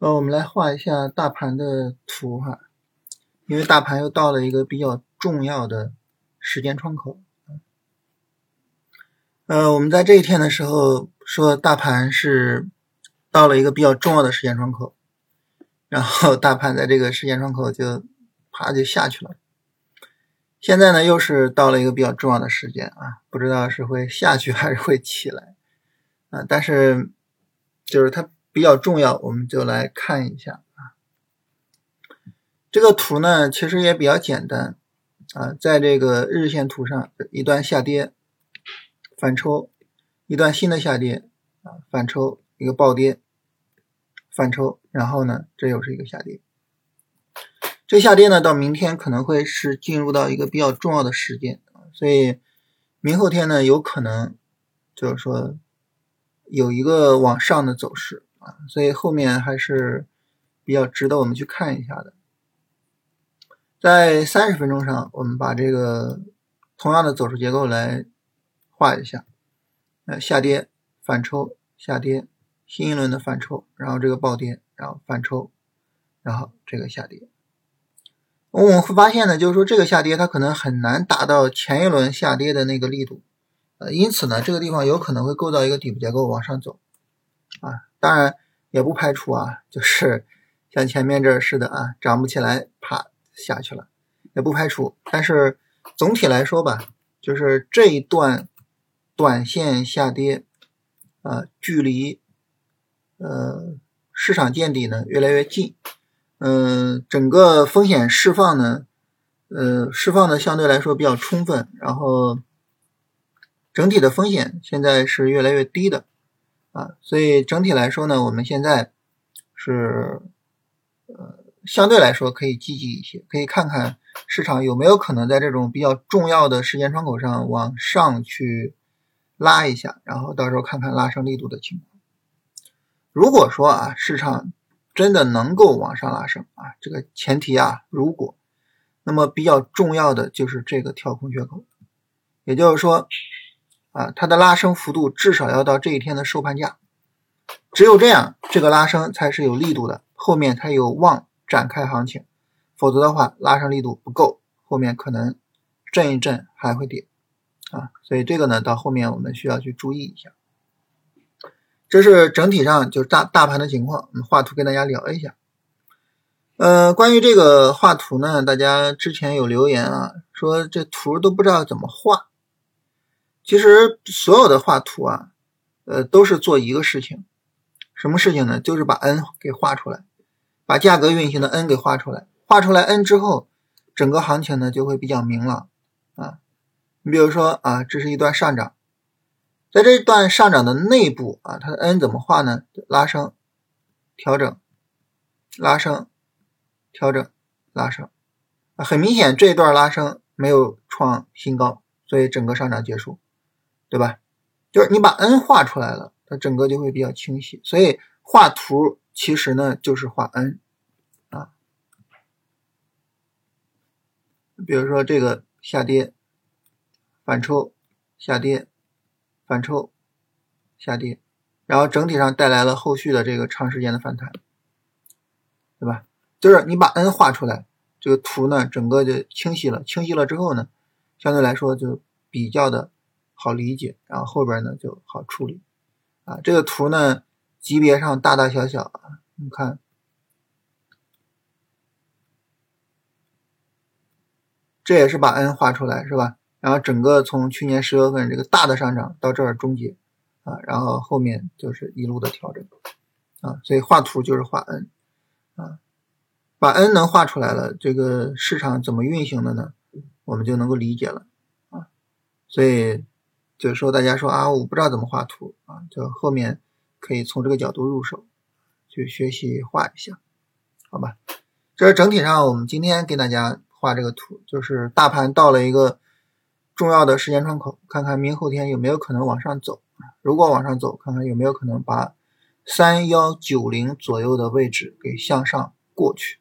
呃，我们来画一下大盘的图哈，因为大盘又到了一个比较重要的时间窗口。呃，我们在这一天的时候说大盘是到了一个比较重要的时间窗口，然后大盘在这个时间窗口就啪就下去了。现在呢，又是到了一个比较重要的时间啊，不知道是会下去还是会起来啊，但是就是它。比较重要，我们就来看一下啊。这个图呢，其实也比较简单啊。在这个日线图上，一段下跌，反抽，一段新的下跌啊，反抽，一个暴跌，反抽，然后呢，这又是一个下跌。这下跌呢，到明天可能会是进入到一个比较重要的时间，所以明后天呢，有可能就是说有一个往上的走势。所以后面还是比较值得我们去看一下的。在三十分钟上，我们把这个同样的走势结构来画一下。呃，下跌、反抽、下跌，新一轮的反抽，然后这个暴跌，然后反抽，然后这个下跌。我们会发现呢，就是说这个下跌它可能很难达到前一轮下跌的那个力度，呃，因此呢，这个地方有可能会构造一个底部结构往上走。啊，当然也不排除啊，就是 像前面这似的啊，涨不起来，啪下去了，也不排除。但是总体来说吧，就是这一段短线下跌啊，距离呃市场见底呢越来越近，嗯，整个风险释放呢，呃，释放的相对来说比较充分，然后整体的风险现在是越来越低的。啊，所以整体来说呢，我们现在是呃相对来说可以积极一些，可以看看市场有没有可能在这种比较重要的时间窗口上往上去拉一下，然后到时候看看拉升力度的情况。如果说啊市场真的能够往上拉升啊，这个前提啊如果，那么比较重要的就是这个跳空缺口，也就是说。啊，它的拉升幅度至少要到这一天的收盘价，只有这样，这个拉升才是有力度的，后面才有望展开行情，否则的话，拉升力度不够，后面可能震一震还会跌啊，所以这个呢，到后面我们需要去注意一下。这是整体上就是大大盘的情况，我们画图跟大家聊一下。呃，关于这个画图呢，大家之前有留言啊，说这图都不知道怎么画。其实所有的画图啊，呃，都是做一个事情，什么事情呢？就是把 N 给画出来，把价格运行的 N 给画出来。画出来 N 之后，整个行情呢就会比较明朗啊。你比如说啊，这是一段上涨，在这一段上涨的内部啊，它的 N 怎么画呢？拉升、调整、拉升、调整、拉升啊。很明显，这一段拉升没有创新高，所以整个上涨结束。对吧？就是你把 N 画出来了，它整个就会比较清晰。所以画图其实呢就是画 N 啊。比如说这个下跌、反抽、下跌、反抽、下跌，然后整体上带来了后续的这个长时间的反弹，对吧？就是你把 N 画出来，这个图呢整个就清晰了。清晰了之后呢，相对来说就比较的。好理解，然后后边呢就好处理啊。这个图呢级别上大大小小啊，你看，这也是把 N 画出来是吧？然后整个从去年十月份这个大的上涨到这儿终结啊，然后后面就是一路的调整啊。所以画图就是画 N 啊，把 N 能画出来了，这个市场怎么运行的呢？我们就能够理解了啊。所以。就是说，大家说啊，我不知道怎么画图啊，就后面可以从这个角度入手，去学习画一下，好吧？这是整体上我们今天给大家画这个图，就是大盘到了一个重要的时间窗口，看看明后天有没有可能往上走。如果往上走，看看有没有可能把三幺九零左右的位置给向上过去。